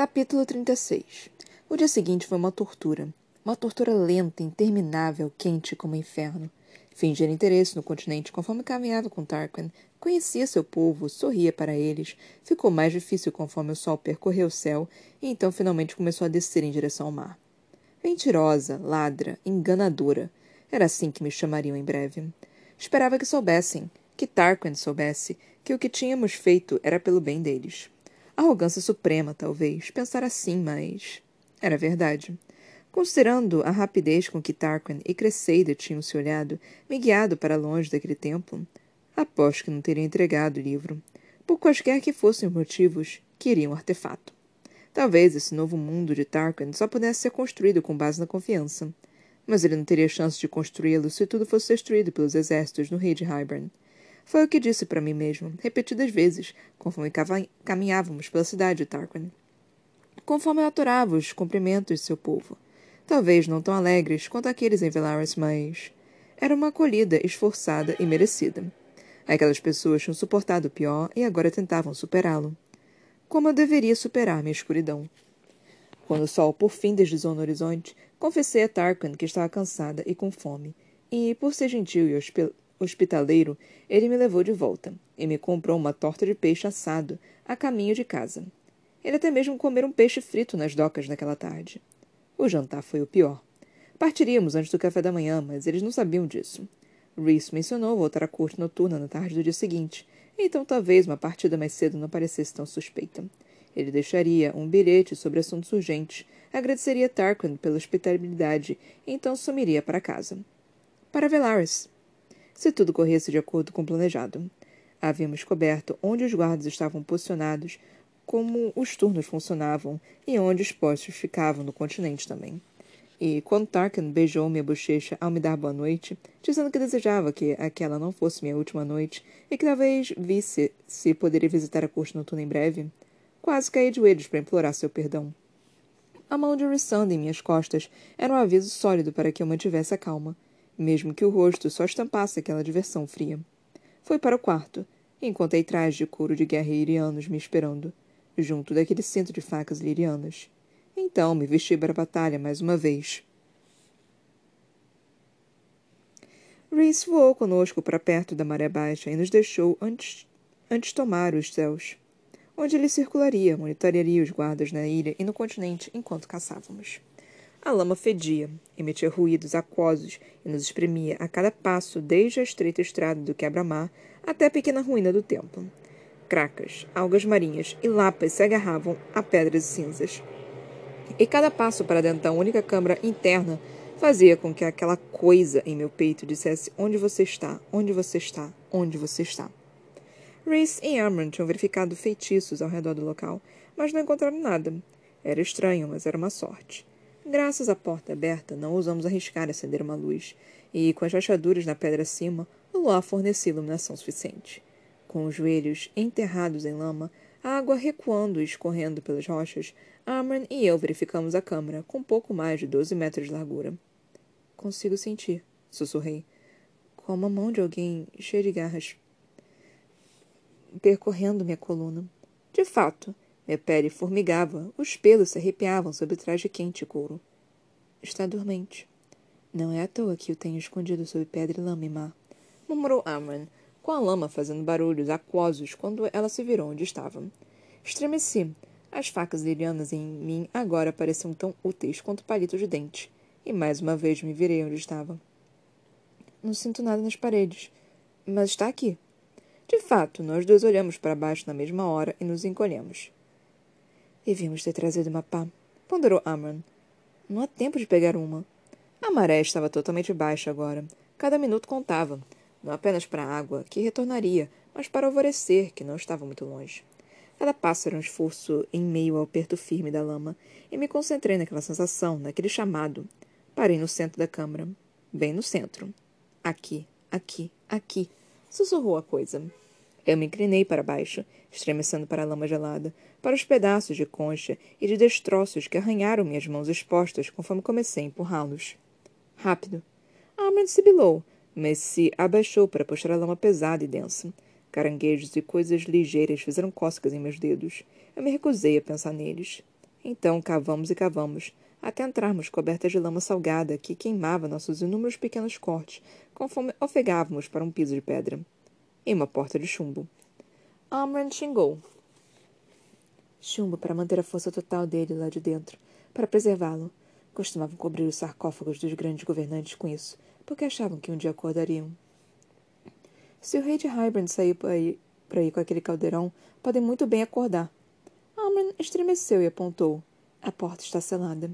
Capítulo 36 O dia seguinte foi uma tortura. Uma tortura lenta, interminável, quente como o inferno. Fingia interesse no continente conforme caminhava com Tarquin, conhecia seu povo, sorria para eles, ficou mais difícil conforme o sol percorreu o céu e então finalmente começou a descer em direção ao mar. Mentirosa, ladra, enganadora. Era assim que me chamariam em breve. Esperava que soubessem, que Tarquin soubesse, que o que tínhamos feito era pelo bem deles. Arrogância suprema, talvez, pensar assim, mas. Era verdade. Considerando a rapidez com que Tarquin e Cresseida tinham se olhado, me guiado para longe daquele templo, aposto que não teria entregado o livro. Por quaisquer que fossem os motivos, queriam um artefato. Talvez esse novo mundo de Tarquin só pudesse ser construído com base na confiança. Mas ele não teria chance de construí-lo se tudo fosse destruído pelos exércitos no rei de Hybern. Foi o que disse para mim mesmo, repetidas vezes, conforme caminhávamos pela cidade de Tarquin. Conforme eu aturava os cumprimentos de seu povo. Talvez não tão alegres quanto aqueles em Velaris, mas. Era uma acolhida esforçada e merecida. Aquelas pessoas tinham suportado o pior e agora tentavam superá-lo. Como eu deveria superar minha escuridão? Quando o sol por fim deslizou no horizonte, confessei a Tarquin que estava cansada e com fome, e, por ser gentil e hospitaleiro, ele me levou de volta e me comprou uma torta de peixe assado a caminho de casa. Ele até mesmo comer um peixe frito nas docas naquela tarde. O jantar foi o pior. Partiríamos antes do café da manhã, mas eles não sabiam disso. Reese mencionou voltar à corte noturna na tarde do dia seguinte, então talvez uma partida mais cedo não parecesse tão suspeita. Ele deixaria um bilhete sobre assuntos urgentes, agradeceria Tarquin pela hospitalidade e então sumiria para casa. Para Velaris. Se tudo corresse de acordo com o planejado. Havíamos coberto onde os guardas estavam posicionados, como os turnos funcionavam e onde os postos ficavam no continente também. E quando Tarkin beijou minha bochecha ao me dar boa noite, dizendo que desejava que aquela não fosse minha última noite e que talvez visse se poderia visitar a corte noturna em breve, quase caí de joelhos para implorar seu perdão. A mão de Rissanda em minhas costas era um aviso sólido para que eu mantivesse a calma, mesmo que o rosto só estampasse aquela diversão fria. Fui para o quarto, e encontrei trajes de couro de guerreirianos me esperando junto daquele centro de facas lirianas. Então me vesti para a batalha mais uma vez. Reese voou conosco para perto da maré baixa e nos deixou antes, antes tomar os céus, onde ele circularia, monitoraria os guardas na ilha e no continente enquanto caçávamos. A lama fedia, emitia ruídos aquosos e nos espremia a cada passo, desde a estreita estrada do quebra-mar até a pequena ruína do templo cracas, algas marinhas e lapas se agarravam a pedras cinzas. E cada passo para dentro da única câmara interna fazia com que aquela coisa em meu peito dissesse onde você está, onde você está, onde você está. Reese e Amron tinham verificado feitiços ao redor do local, mas não encontraram nada. Era estranho, mas era uma sorte. Graças à porta aberta, não ousamos arriscar acender uma luz, e, com as rachaduras na pedra acima, o luar fornecia iluminação suficiente. Com os joelhos enterrados em lama, a água recuando e escorrendo pelas rochas, Amran e eu verificamos a câmara, com pouco mais de doze metros de largura. Consigo sentir, sussurrei, como a mão de alguém cheia de garras percorrendo minha coluna. De fato, minha pele formigava, os pelos se arrepiavam sob o traje quente e couro. Está dormente. Não é à toa que o tenho escondido sob pedra e lama e mar, murmurou Amran, com a lama fazendo barulhos aquosos quando ela se virou onde estava. Estremeci. As facas lirianas em mim agora pareciam tão úteis quanto palitos de dente, e mais uma vez me virei onde estava. Não sinto nada nas paredes, mas está aqui. De fato, nós dois olhamos para baixo na mesma hora e nos encolhemos. Devíamos ter trazido uma pá, ponderou Amran. Não há tempo de pegar uma. A maré estava totalmente baixa agora. Cada minuto contava não apenas para a água, que retornaria, mas para o alvorecer, que não estava muito longe. Cada passo era um esforço em meio ao aperto firme da lama, e me concentrei naquela sensação, naquele chamado. Parei no centro da câmara. Bem no centro. Aqui, aqui, aqui. Sussurrou a coisa. Eu me inclinei para baixo, estremecendo para a lama gelada, para os pedaços de concha e de destroços que arranharam minhas mãos expostas conforme comecei a empurrá-los. Rápido. A alma sibilou, mas se abaixou para puxar a lama pesada e densa. Caranguejos e coisas ligeiras fizeram cócegas em meus dedos. Eu me recusei a pensar neles. Então cavamos e cavamos, até entrarmos cobertas de lama salgada que queimava nossos inúmeros pequenos cortes, conforme ofegávamos para um piso de pedra. Uma porta de chumbo. Amran xingou. Chumbo para manter a força total dele lá de dentro, para preservá-lo. Costumavam cobrir os sarcófagos dos grandes governantes com isso, porque achavam que um dia acordariam. Se o rei de Hybern sair por aí, por aí com aquele caldeirão, podem muito bem acordar. Amran estremeceu e apontou. A porta está selada.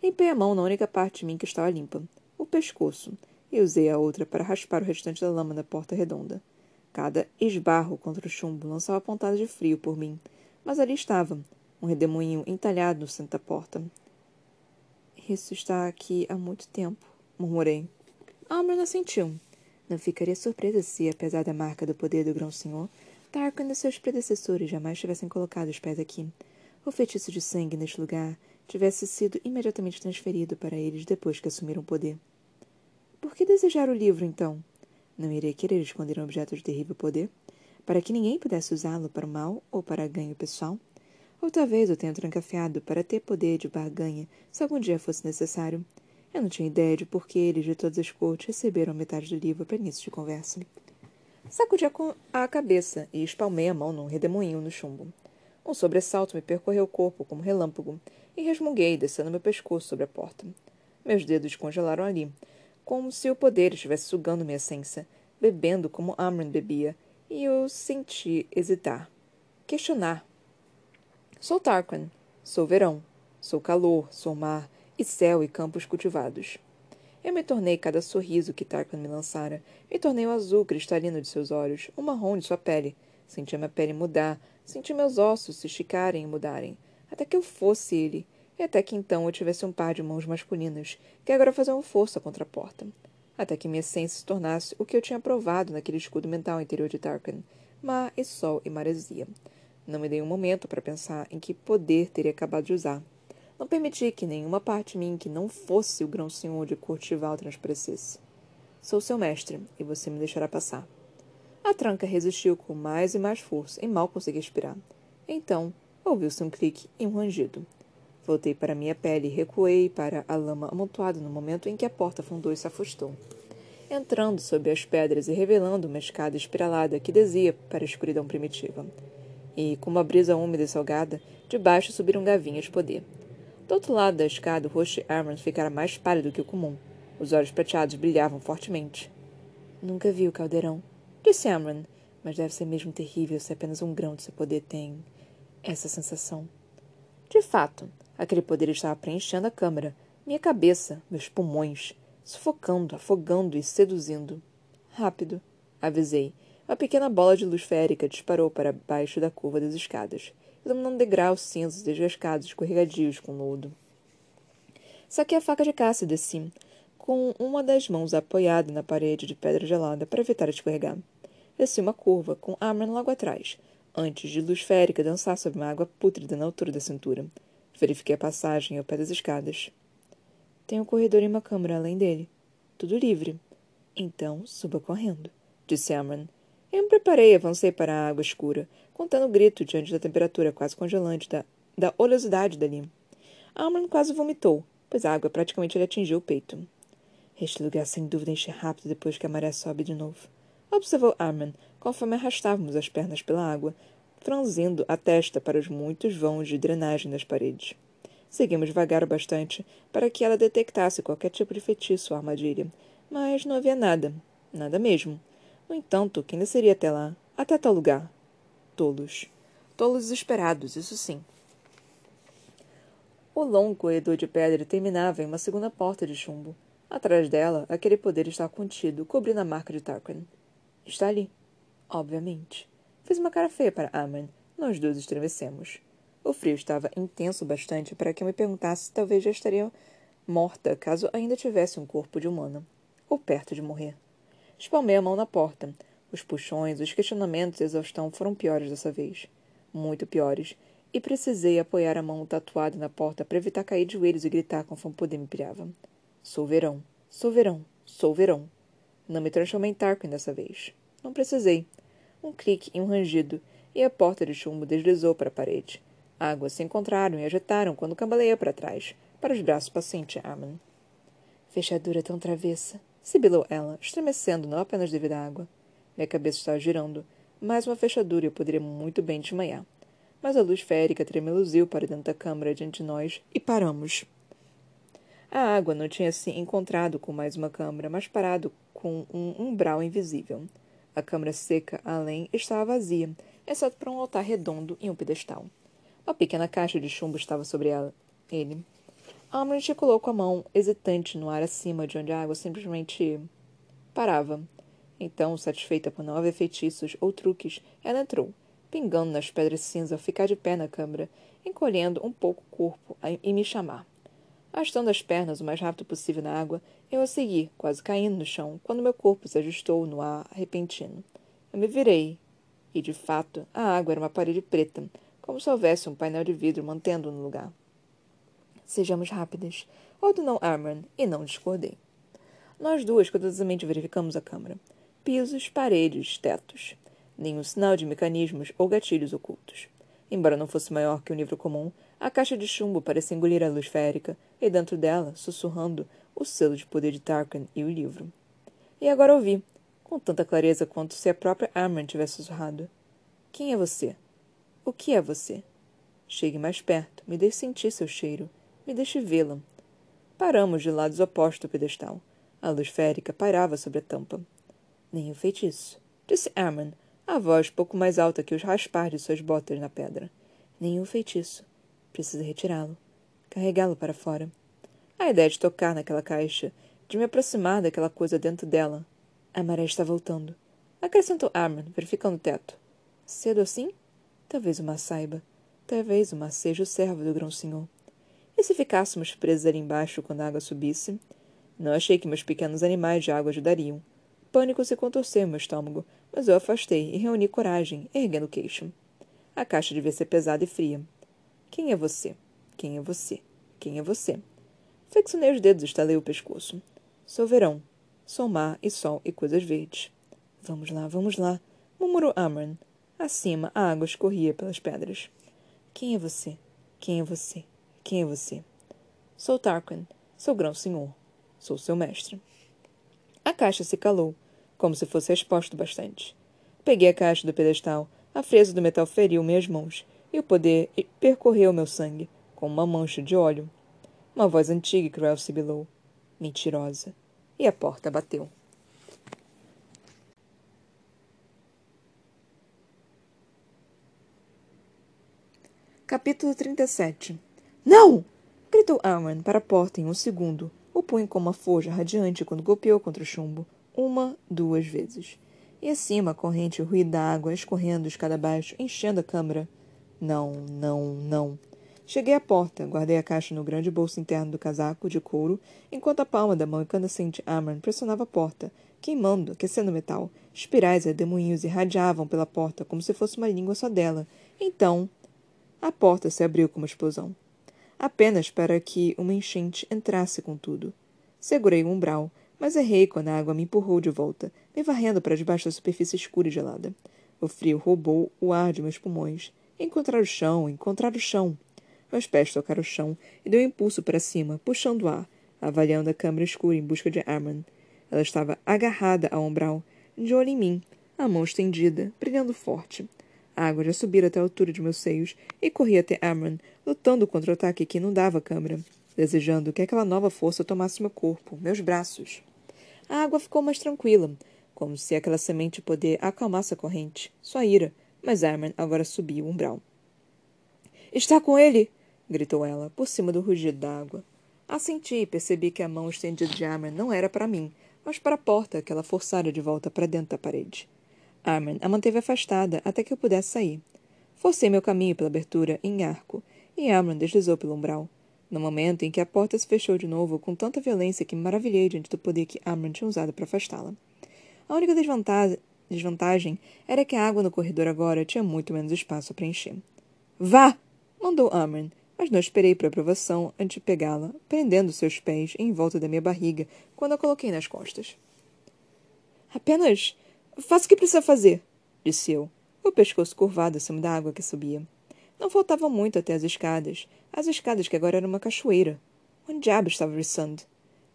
Limpei a mão na única parte de mim que estava limpa, o pescoço, e usei a outra para raspar o restante da lama da porta redonda. Cada esbarro contra o chumbo lançava pontadas de frio por mim, mas ali estava, um redemoinho entalhado no centro da porta. Isso está aqui há muito tempo, murmurei. Amran assentiu. Não ficaria surpresa se, apesar da marca do poder do grão-senhor, Tarquin e seus predecessores jamais tivessem colocado os pés aqui. O feitiço de sangue neste lugar tivesse sido imediatamente transferido para eles depois que assumiram o poder. Por que desejar o livro, então? Não irei querer esconder um objeto de terrível poder? Para que ninguém pudesse usá-lo para o mal ou para ganho pessoal? Ou talvez eu tenha trancafiado para ter poder de barganha se algum dia fosse necessário. Eu não tinha ideia de por que eles de todas as cortes receberam metade do livro para início de conversa. Sacudi a cabeça e espalmei a mão num redemoinho no chumbo. Um sobressalto me percorreu o corpo como relâmpago e resmunguei, descendo meu pescoço sobre a porta. Meus dedos congelaram ali, como se o poder estivesse sugando minha essência, bebendo como Amran bebia, e eu senti hesitar, questionar. Sou Tarquin, sou verão, sou calor, sou mar, e céu e campos cultivados. Eu me tornei cada sorriso que Tarquin me lançara. Me tornei o azul cristalino de seus olhos, o marrom de sua pele. Senti minha pele mudar, senti meus ossos se esticarem e mudarem, até que eu fosse ele, e até que então eu tivesse um par de mãos masculinas, que agora faziam força contra a porta. Até que minha essência se tornasse o que eu tinha provado naquele escudo mental interior de Tarquin, mar e sol e maresia. Não me dei um momento para pensar em que poder teria acabado de usar. Não permiti que nenhuma parte de mim que não fosse o grão-senhor de Curtival transparecesse. Sou seu mestre, e você me deixará passar. A tranca resistiu com mais e mais força, e mal consegui respirar. Então, ouviu-se um clique e um rangido. Voltei para minha pele e recuei para a lama amontoada no momento em que a porta afundou e se afastou. Entrando sob as pedras e revelando uma escada espiralada que descia para a escuridão primitiva. E, com uma brisa úmida e salgada, de baixo subiram gavinhas de poder. Do outro lado da escada, o rosto de Armand ficara mais pálido que o comum. Os olhos prateados brilhavam fortemente. Nunca vi o caldeirão, disse Amran, mas deve ser mesmo terrível se apenas um grão de seu poder tem essa sensação. De fato, aquele poder estava preenchendo a câmara, minha cabeça, meus pulmões, sufocando, afogando e seduzindo. Rápido, avisei. Uma pequena bola de luz férica disparou para baixo da curva das escadas iluminando degraus cinzas desgascados, escorregadios com lodo. Saquei a faca de caça e desci, com uma das mãos apoiada na parede de pedra gelada para evitar escorregar. Desci uma curva, com Amran logo atrás, antes de luz férica dançar sobre uma água pútrida na altura da cintura. Verifiquei a passagem ao pé das escadas. Tem um corredor e uma câmara além dele. Tudo livre. Então, suba correndo, disse Amran. Eu me preparei e avancei para a água escura, contando o grito diante da temperatura quase congelante da, da oleosidade dali. Alman quase vomitou, pois a água praticamente lhe atingiu o peito. Este lugar sem dúvida enche rápido depois que a maré sobe de novo. Observou Arman, conforme arrastávamos as pernas pela água, franzindo a testa para os muitos vãos de drenagem das paredes. Seguimos devagar o bastante para que ela detectasse qualquer tipo de feitiço ou armadilha, mas não havia nada, nada mesmo. No entanto, quem desceria até lá, até tal lugar? Tolos. Tolos esperados, isso sim. O longo corredor de pedra terminava em uma segunda porta de chumbo. Atrás dela, aquele poder estava contido, cobrindo a marca de Tarquin. Está ali. Obviamente. Fiz uma cara feia para Aman. Nós dois estremecemos. O frio estava intenso bastante para que eu me perguntasse se talvez já estaria morta caso ainda tivesse um corpo de humana. Ou perto de morrer. Espalmei a mão na porta, os puxões, os questionamentos e a exaustão foram piores dessa vez. Muito piores. E precisei apoiar a mão tatuada na porta para evitar cair de joelhos e gritar conforme poder me pilhava. Sou verão. Sou verão. Sou verão. Não me transformei em Tarquin dessa vez. Não precisei. Um clique e um rangido, e a porta de chumbo deslizou para a parede. Águas se encontraram e agitaram quando cambaleou para trás, para os braços paciente Armin. Fechadura tão travessa, sibilou ela, estremecendo não apenas devido à água. Minha cabeça estava girando. Mais uma fechadura e eu poderia muito bem desmaiar. Mas a luz férica tremeluziu para dentro da câmara diante de nós e paramos. A água não tinha se encontrado com mais uma câmara, mas parado com um umbral invisível. A câmara seca além estava vazia, exceto para um altar redondo e um pedestal. Uma pequena caixa de chumbo estava sobre ela. ele. Articulou com a mão hesitante no ar acima de onde a água simplesmente parava. Então, satisfeita por não haver feitiços ou truques, ela entrou, pingando nas pedras cinza ao ficar de pé na câmara, encolhendo um pouco o corpo e me chamar. Arrastando as pernas o mais rápido possível na água, eu a segui, quase caindo no chão, quando meu corpo se ajustou no ar repentino. Eu me virei, e, de fato, a água era uma parede preta, como se houvesse um painel de vidro mantendo-o no lugar. Sejamos rápidas, ordenou Armand, e não discordei. Nós duas cuidadosamente verificamos a câmara. Pisos, paredes, tetos. Nenhum sinal de mecanismos ou gatilhos ocultos. Embora não fosse maior que um livro comum, a caixa de chumbo parecia engolir a luz férica, e dentro dela, sussurrando, o selo de poder de Tarkin e o livro. E agora ouvi, com tanta clareza quanto se a própria Armand tivesse sussurrado. Quem é você? O que é você? Chegue mais perto, me deixe sentir seu cheiro, me deixe vê-la. Paramos de lados opostos do pedestal. A luz férica pairava sobre a tampa. Nenhum feitiço, disse Armand, a voz pouco mais alta que os raspar de suas botas na pedra. Nenhum feitiço. Precisa retirá-lo. Carregá-lo para fora. A ideia de tocar naquela caixa, de me aproximar daquela coisa dentro dela. A maré está voltando. Acrescentou Armin, verificando o teto. Cedo assim? Talvez uma saiba. Talvez uma seja o servo do grão-senhor. E se ficássemos presos ali embaixo quando a água subisse? Não achei que meus pequenos animais de água ajudariam. Pânico se contorceu em meu estômago, mas eu afastei e reuni coragem, erguendo o queixo. A caixa devia ser pesada e fria. Quem é você? Quem é você? Quem é você? Flexionei os dedos e estalei o pescoço. Sou verão. Sou mar e sol e coisas verdes. Vamos lá, vamos lá, murmurou Amran. Acima, a água escorria pelas pedras. Quem é você? Quem é você? Quem é você? Sou Tarquin, seu grão-senhor. Sou seu mestre. A caixa se calou, como se fosse exposto bastante. Peguei a caixa do pedestal, a fresa do metal feriu minhas mãos e o poder percorreu meu sangue, como uma mancha de óleo. Uma voz antiga e cruel sibilou. Mentirosa. E a porta bateu. Capítulo 37 Não! gritou Arwen para a porta em um segundo, o punho com uma forja radiante quando golpeou contra o chumbo, uma, duas vezes. E acima a corrente o ruído da água escorrendo escada abaixo, enchendo a câmara. Não, não, não. Cheguei à porta, guardei a caixa no grande bolso interno do casaco de couro, enquanto a palma da mão incandescente Amran pressionava a porta, queimando, aquecendo metal. Espirais e redemoinhos irradiavam pela porta como se fosse uma língua só dela. Então, a porta se abriu com uma explosão. Apenas para que uma enchente entrasse com tudo. Segurei o umbral, mas errei quando a água me empurrou de volta, me varrendo para debaixo da superfície escura e gelada. O frio roubou o ar de meus pulmões. Encontrar o chão, encontrar o chão. Meus pés tocaram o chão e deu um impulso para cima, puxando o ar, avaliando a câmara escura em busca de Armand. Ela estava agarrada ao umbral, de olho em mim, a mão estendida, brilhando forte. A água já subira até a altura de meus seios e corri até Amron, lutando contra o ataque que inundava a câmara, desejando que aquela nova força tomasse meu corpo, meus braços. A água ficou mais tranquila, como se aquela semente de poder acalmasse a corrente, sua ira, mas Armin agora subiu o umbral. Está com ele! Gritou ela, por cima do rugido da água. Assenti e percebi que a mão estendida de Armin não era para mim, mas para a porta que ela forçara de volta para dentro da parede. Armin a manteve afastada até que eu pudesse sair. Forcei meu caminho pela abertura em arco, e Armin deslizou pelo umbral. No momento em que a porta se fechou de novo com tanta violência que me maravilhei diante do poder que Armin tinha usado para afastá-la. A única desvantagem Desvantagem era que a água no corredor agora tinha muito menos espaço a preencher. Vá! mandou Amran, mas não esperei por aprovação antes de pegá-la, prendendo seus pés em volta da minha barriga quando a coloquei nas costas. Apenas faça o que precisa fazer, disse eu, o pescoço curvado acima da água que subia. Não faltava muito até as escadas. As escadas que agora eram uma cachoeira. Onde diabo estava Rissand?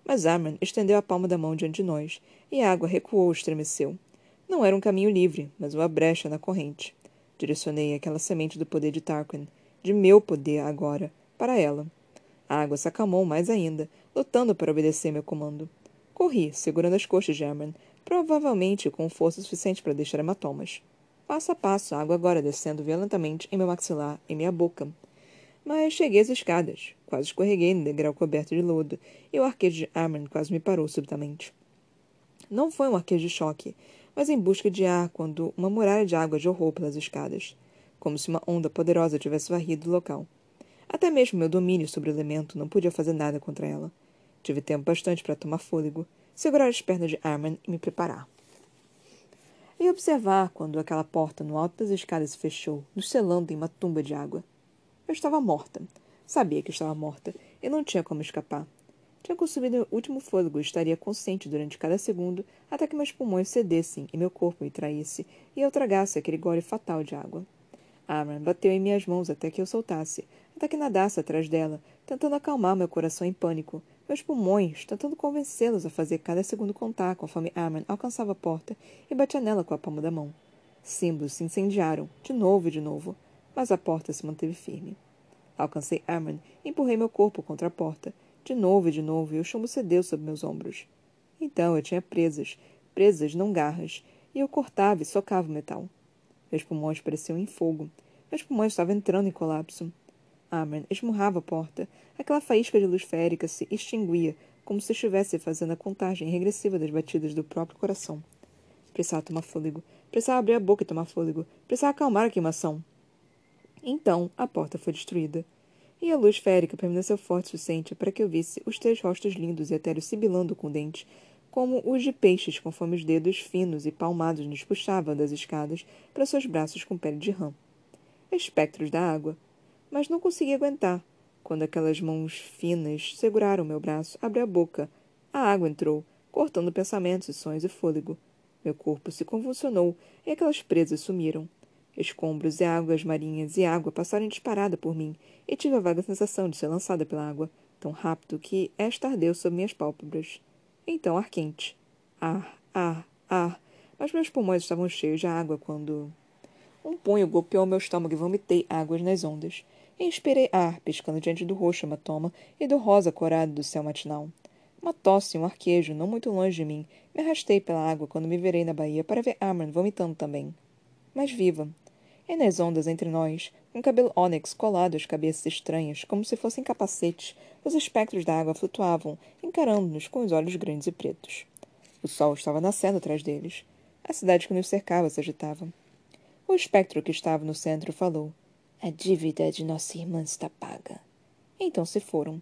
Mas Amran estendeu a palma da mão diante de nós, e a água recuou e estremeceu. Não era um caminho livre, mas uma brecha na corrente. Direcionei aquela semente do poder de Tarquin, de meu poder agora, para ela. A água se acalmou mais ainda, lutando para obedecer meu comando. Corri, segurando as coxas de Amran, provavelmente com força suficiente para deixar hematomas. Passo a passo, a água agora descendo violentamente em meu maxilar e minha boca. Mas cheguei às escadas. Quase escorreguei no degrau coberto de lodo, e o arqueiro de Armand quase me parou subitamente. Não foi um arqueiro de choque, mas em busca de ar quando uma muralha de água jorrou pelas escadas, como se uma onda poderosa tivesse varrido o local. Até mesmo meu domínio sobre o elemento não podia fazer nada contra ela. Tive tempo bastante para tomar fôlego, segurar as pernas de Armand e me preparar e observar quando aquela porta no alto das escadas se fechou, nos selando em uma tumba de água. Eu estava morta. Sabia que estava morta e não tinha como escapar. Tinha consumido o último fôlego e estaria consciente durante cada segundo até que meus pulmões cedessem e meu corpo me traísse e eu tragasse aquele gole fatal de água. Amran bateu em minhas mãos até que eu soltasse, até que nadasse atrás dela, tentando acalmar meu coração em pânico, meus pulmões, tentando convencê-los a fazer cada segundo contar conforme Armin alcançava a porta e batia nela com a palma da mão. Símbolos se incendiaram, de novo e de novo, mas a porta se manteve firme. Alcancei Armin e empurrei meu corpo contra a porta, de novo e de novo, e o chumbo cedeu sob meus ombros. Então eu tinha presas, presas não garras, e eu cortava e socava o metal. Meus pulmões pareciam em fogo. Meus pulmões estavam entrando em colapso. Amran esmurrava a porta. Aquela faísca de luz férica se extinguia, como se estivesse fazendo a contagem regressiva das batidas do próprio coração. Precisava tomar fôlego. Precisava abrir a boca e tomar fôlego. Precisava acalmar a queimação. Então, a porta foi destruída. E a luz férica permaneceu forte o suficiente para que eu visse os três rostos lindos e etéreos sibilando com dentes, como os de peixes, conforme os dedos finos e palmados nos puxavam das escadas para seus braços com pele de rã. Espectros da água, mas não consegui aguentar. Quando aquelas mãos finas seguraram meu braço, abri a boca. A água entrou, cortando pensamentos e sonhos e fôlego. Meu corpo se convulsionou e aquelas presas sumiram. Escombros e águas marinhas e água passaram disparada por mim e tive a vaga sensação de ser lançada pela água, tão rápido que esta ardeu sob minhas pálpebras. Então ar quente. Ar, ar, ar. Mas meus pulmões estavam cheios de água quando. Um punho golpeou meu estômago e vomitei águas nas ondas. Inspirei ar, piscando diante do roxo hematoma e do rosa corado do céu matinal. Uma tosse e um arquejo, não muito longe de mim, me arrastei pela água quando me virei na baía para ver Amran vomitando também. Mas viva. E nas ondas entre nós, com cabelo ônix colado às cabeças estranhas, como se fossem capacetes, os espectros da água flutuavam, encarando-nos com os olhos grandes e pretos. O sol estava nascendo atrás deles. A cidade que nos cercava se agitava. O espectro que estava no centro falou. A dívida de nossa irmã está paga. Então se foram.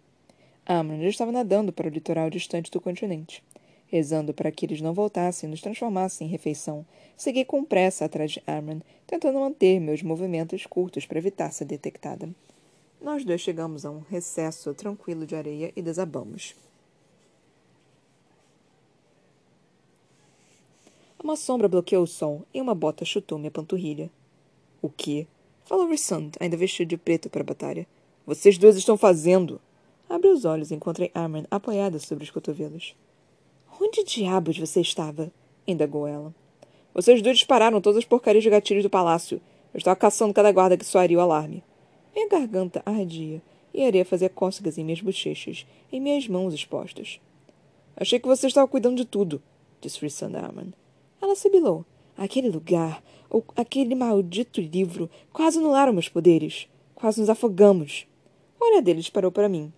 Amron já estava nadando para o litoral distante do continente. Rezando para que eles não voltassem e nos transformassem em refeição, segui com pressa atrás de Amron, tentando manter meus movimentos curtos para evitar ser detectada. Nós dois chegamos a um recesso tranquilo de areia e desabamos. Uma sombra bloqueou o sol e uma bota chutou minha panturrilha. O quê? Falou Rissand, ainda vestido de preto para a batalha. Vocês dois estão fazendo? Abri os olhos e encontrei Armin apoiada sobre os cotovelos. Onde diabos você estava? indagou ela. Vocês dois dispararam todas as porcarias de gatilhos do palácio. Eu estava caçando cada guarda que soaria o alarme. Minha garganta ardia e a areia fazia cócegas em minhas bochechas, em minhas mãos expostas. Achei que você estava cuidando de tudo, disse Rissand Armin. Ela sibilou. Aquele lugar, ou aquele maldito livro, quase anularam meus poderes. Quase nos afogamos. O olhar dele disparou para mim.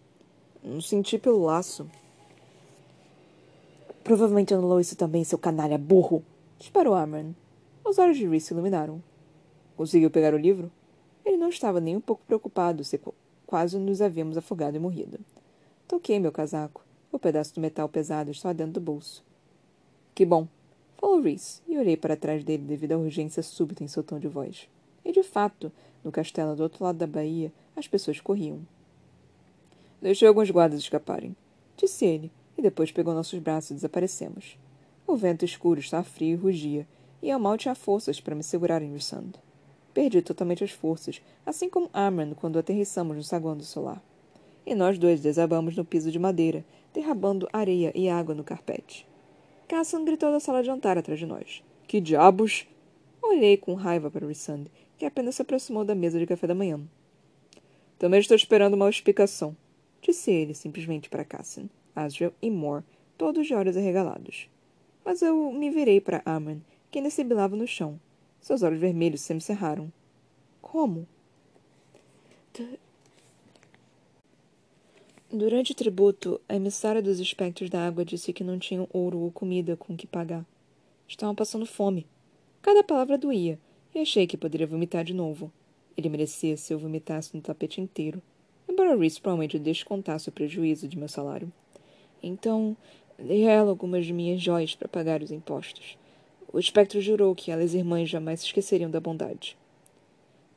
Não senti pelo laço. Provavelmente anulou isso também, seu canalha burro. Disparou Amran. Os olhos de Reese se iluminaram. Conseguiu pegar o livro? Ele não estava nem um pouco preocupado se quase nos havíamos afogado e morrido. Toquei meu casaco. O pedaço de metal pesado estava dentro do bolso. Que bom, Falou Reese, e olhei para trás dele devido à urgência súbita em seu tom de voz. E de fato, no castelo do outro lado da baía, as pessoas corriam. Deixei alguns guardas escaparem, disse ele, e depois pegou nossos braços e desaparecemos. O vento escuro estava frio e rugia, e eu mal tinha forças para me segurar em Rissand. Perdi totalmente as forças, assim como Amran quando aterrissamos no saguão do solar. E nós dois desabamos no piso de madeira, derrabando areia e água no carpete. Cassan gritou da sala de jantar atrás de nós. Que diabos! Olhei com raiva para Rissand, que apenas se aproximou da mesa de café da manhã. Também estou esperando uma explicação, disse ele simplesmente para Cassian, Asriel e Moore, todos de olhos arregalados. Mas eu me virei para Amran, que ainda sibilava no chão. Seus olhos vermelhos se me cerraram. Como? Durante o tributo, a emissária dos espectros da água disse que não tinham ouro ou comida com que pagar. Estavam passando fome. Cada palavra doía, e achei que poderia vomitar de novo. Ele merecia se eu vomitasse no tapete inteiro, embora Reese provavelmente descontasse o prejuízo de meu salário. Então, dei a ela algumas de minhas joias para pagar os impostos. O espectro jurou que ela e as irmãs jamais se esqueceriam da bondade.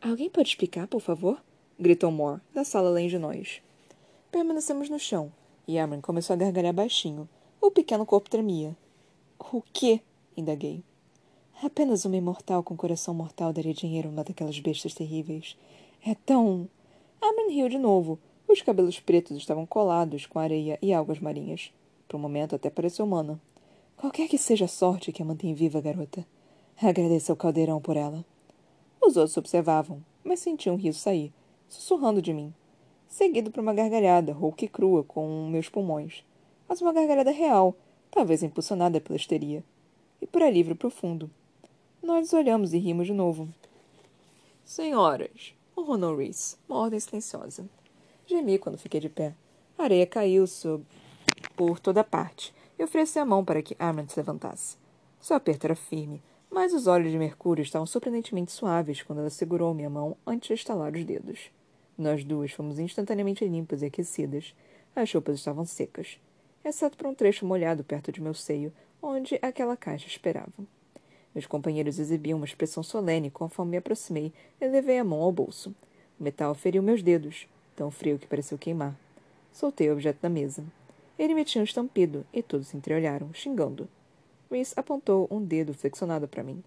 Alguém pode explicar, por favor? gritou Moore, da sala além de nós. Permanecemos no chão, e Amran começou a gargalhar baixinho. O pequeno corpo tremia. O quê? indaguei. Apenas uma imortal com coração mortal daria dinheiro a uma daquelas bestas terríveis. É tão. Amran riu de novo. Os cabelos pretos estavam colados com areia e algas marinhas. Por um momento até pareceu humana. Qualquer que seja a sorte que a mantém viva, garota. Agradeça ao caldeirão por ela. Os outros observavam, mas sentiam um riso sair, sussurrando de mim seguido por uma gargalhada rouca e crua com meus pulmões. Mas uma gargalhada real, talvez impulsionada pela histeria. E por alívio profundo. Nós olhamos e rimos de novo. Senhoras, ronronou Reese, uma ordem silenciosa. Gemi quando fiquei de pé. A areia caiu sob... por toda parte e ofereci a mão para que Armand se levantasse. Seu aperto era firme, mas os olhos de Mercúrio estavam surpreendentemente suaves quando ela segurou minha mão antes de estalar os dedos. Nós duas fomos instantaneamente limpas e aquecidas. As roupas estavam secas, exceto por um trecho molhado perto de meu seio, onde aquela caixa esperava. Meus companheiros exibiam uma expressão solene conforme me aproximei e levei a mão ao bolso. O metal feriu meus dedos, tão frio que pareceu queimar. Soltei o objeto da mesa. Ele me tinha estampido e todos se entreolharam, xingando. Reese apontou um dedo flexionado para mim.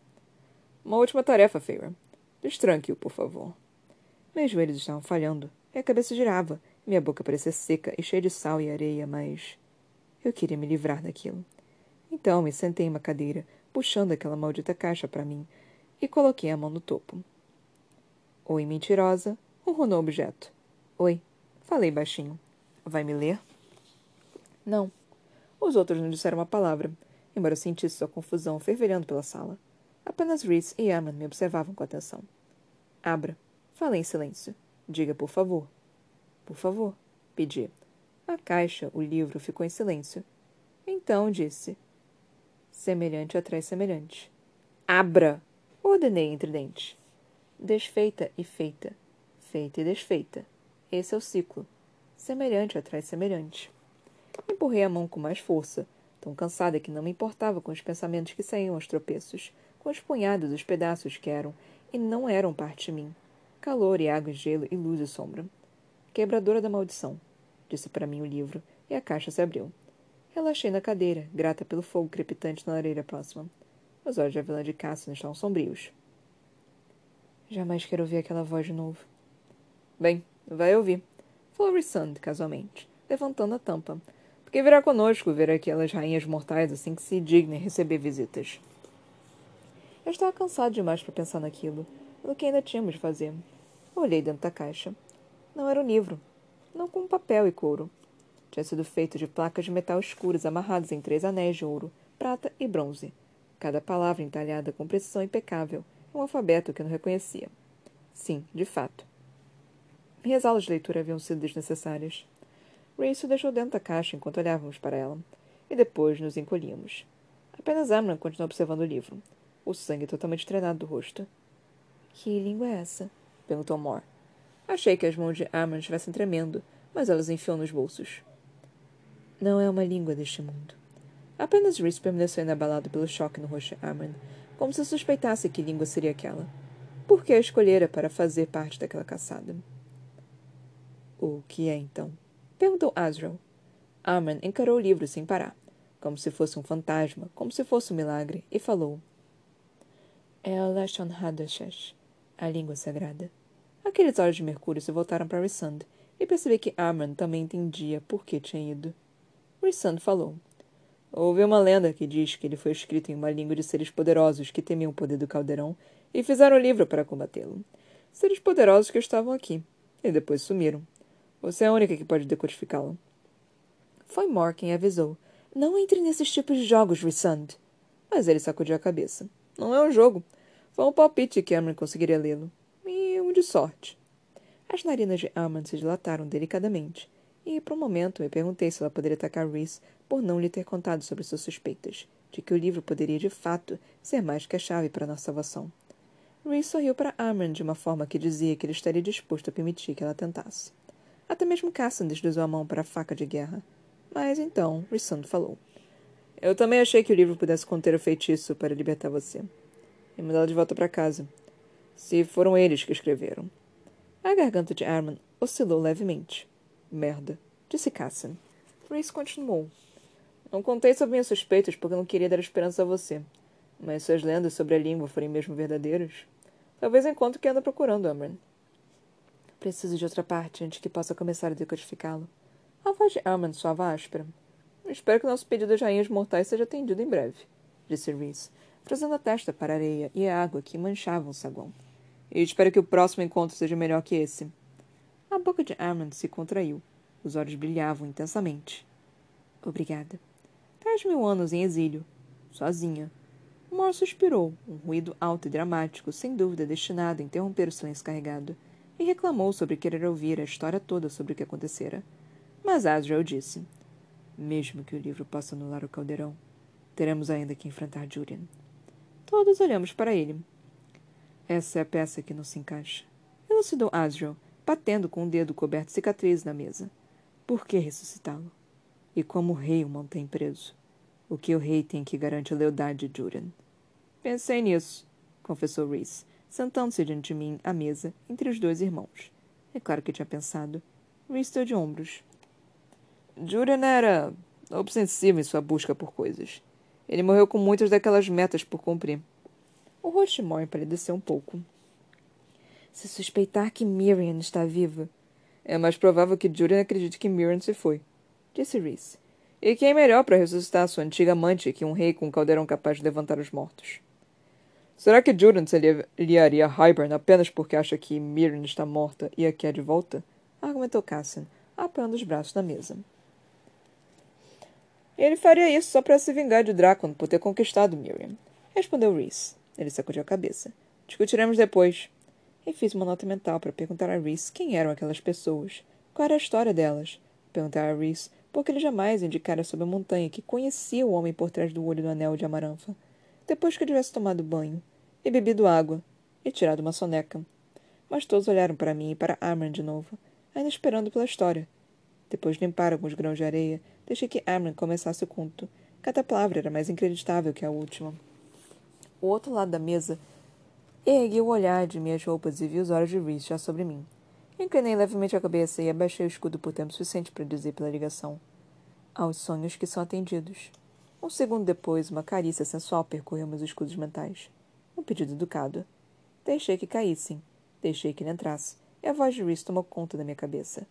Uma última tarefa, Feyre. Destranque-o, por favor. Meus joelhos estavam falhando. Minha cabeça girava. Minha boca parecia seca e cheia de sal e areia, mas. Eu queria me livrar daquilo. Então me sentei em uma cadeira, puxando aquela maldita caixa para mim, e coloquei a mão no topo. Oi, mentirosa, ronronou o objeto. Oi, falei baixinho. Vai me ler? Não. Os outros não disseram uma palavra, embora eu sentisse sua confusão fervilhando pela sala. Apenas Reese e Amman me observavam com atenção. Abra, Falei em silêncio. Diga, por favor. Por favor, pedi. A caixa, o livro, ficou em silêncio. Então disse: Semelhante atrai semelhante. Abra! Ordenei entre dentes. Desfeita e feita. Feita e desfeita. Esse é o ciclo. Semelhante atrai semelhante. Empurrei a mão com mais força, tão cansada que não me importava com os pensamentos que saíam aos tropeços, com os punhados os pedaços que eram e não eram parte de mim calor e água e gelo e luz e sombra. Quebradora da maldição, disse para mim o livro, e a caixa se abriu. Relaxei na cadeira, grata pelo fogo crepitante na lareira próxima. Os olhos de Avelã de Cassian estavam sombrios. Jamais quero ouvir aquela voz de novo. Bem, vai ouvir. Falou Rissand, casualmente, levantando a tampa. Porque virá conosco ver aquelas rainhas mortais assim que se dignem receber visitas. Eu estava cansado demais para pensar naquilo, no que ainda tínhamos de fazer. Olhei dentro da caixa. Não era um livro. Não com papel e couro. Tinha sido feito de placas de metal escuras amarradas em três anéis de ouro, prata e bronze. Cada palavra entalhada com precisão impecável. Um alfabeto que eu não reconhecia. Sim, de fato. Minhas aulas de leitura haviam sido desnecessárias. Race o deixou dentro da caixa enquanto olhávamos para ela. E depois nos encolhíamos. Apenas Amran continuou observando o livro. O sangue totalmente treinado do rosto. Que língua é essa? perguntou Moore. Achei que as mãos de Armand estivessem tremendo, mas elas enfiou nos bolsos. Não é uma língua deste mundo. Apenas Reese permaneceu inabalado pelo choque no rosto de Armand, como se suspeitasse que língua seria aquela. Por que a escolhera para fazer parte daquela caçada? O que é, então? Perguntou Azrael. Armand encarou o livro sem parar, como se fosse um fantasma, como se fosse um milagre, e falou. É a Lashon Hadashesh A língua sagrada. Aqueles olhos de Mercúrio se voltaram para Rissand e percebi que Armand também entendia por que tinha ido. Rissand falou. Houve uma lenda que diz que ele foi escrito em uma língua de seres poderosos que temiam o poder do caldeirão e fizeram o livro para combatê-lo. Seres poderosos que estavam aqui e depois sumiram. Você é a única que pode decodificá-lo. Foi Mor quem avisou. Não entre nesses tipos de jogos, Rissand. Mas ele sacudiu a cabeça. Não é um jogo. Foi um palpite que Amran conseguiria lê-lo. E um de sorte. As narinas de Amran se dilataram delicadamente, e por um momento me perguntei se ela poderia atacar Rhys por não lhe ter contado sobre suas suspeitas, de que o livro poderia de fato ser mais que a chave para nossa salvação. Rhys sorriu para Amran de uma forma que dizia que ele estaria disposto a permitir que ela tentasse. Até mesmo Cassan deslizou a mão para a faca de guerra. Mas então, Rissand falou. Eu também achei que o livro pudesse conter o feitiço para libertar você e mandá-la de volta para casa. Se foram eles que escreveram. A garganta de Arman oscilou levemente. Merda, disse Cassan. Reese continuou. Não contei sobre minhas suspeitas porque não queria dar esperança a você. Mas se as lendas sobre a língua forem mesmo verdadeiras, talvez encontre o que anda procurando, Amran. Preciso de outra parte antes que possa começar a decodificá-lo. A voz de Amran soava áspera. Espero que nosso pedido de rainhas mortais seja atendido em breve, disse Reese trazendo a testa para a areia e a água que manchavam o saguão. E espero que o próximo encontro seja melhor que esse. A boca de Armand se contraiu. Os olhos brilhavam intensamente. Obrigada. Dez mil anos em exílio. Sozinha. Mor suspirou, um ruído alto e dramático, sem dúvida destinado a interromper o silêncio carregado, e reclamou sobre querer ouvir a história toda sobre o que acontecera. Mas Asriel disse: Mesmo que o livro possa anular o caldeirão, teremos ainda que enfrentar Julian. Todos olhamos para ele. Essa é a peça que não se encaixa. Elucidou Asriel, batendo com o dedo coberto de cicatrizes na mesa. Por que ressuscitá-lo? E como o rei o mantém preso? O que o rei tem que garante a lealdade de Juran? Pensei nisso, confessou Reese, sentando-se diante de mim à mesa, entre os dois irmãos. É claro que tinha pensado. Deu de ombros. Juran era obsessivo em sua busca por coisas. Ele morreu com muitas daquelas metas por cumprir. O rosto de empalideceu um pouco. Se suspeitar que Miriam está viva, é mais provável que Julian acredite que Miriam se foi, disse Reese. E quem é melhor para ressuscitar sua antiga amante que um rei com um caldeirão capaz de levantar os mortos? Será que Julian se aliaria a Hybern apenas porque acha que Miriam está morta e a quer de volta? argumentou Cassian, apoiando os braços na mesa. Ele faria isso só para se vingar de Drácon por ter conquistado Miriam. Respondeu Reese. Ele sacudiu a cabeça. Discutiremos depois. E fiz uma nota mental para perguntar a Reese quem eram aquelas pessoas. Qual era a história delas? Perguntar a Reese porque ele jamais indicara sobre a montanha que conhecia o homem por trás do olho do anel de amaranfa. Depois que eu tivesse tomado banho, e bebido água, e tirado uma soneca. Mas todos olharam para mim e para Armand de novo, ainda esperando pela história. Depois de limpar alguns grãos de areia, Deixei que Amran começasse o conto. Cada palavra era mais inacreditável que a última. O outro lado da mesa ergui o olhar de minhas roupas e vi os olhos de Reese já sobre mim. Inclinei levemente a cabeça e abaixei o escudo por tempo suficiente para dizer pela ligação. Aos sonhos que são atendidos. Um segundo depois, uma carícia sensual percorreu meus escudos mentais. Um pedido educado. Deixei que caíssem. Deixei que ele entrasse. E a voz de Reese tomou conta da minha cabeça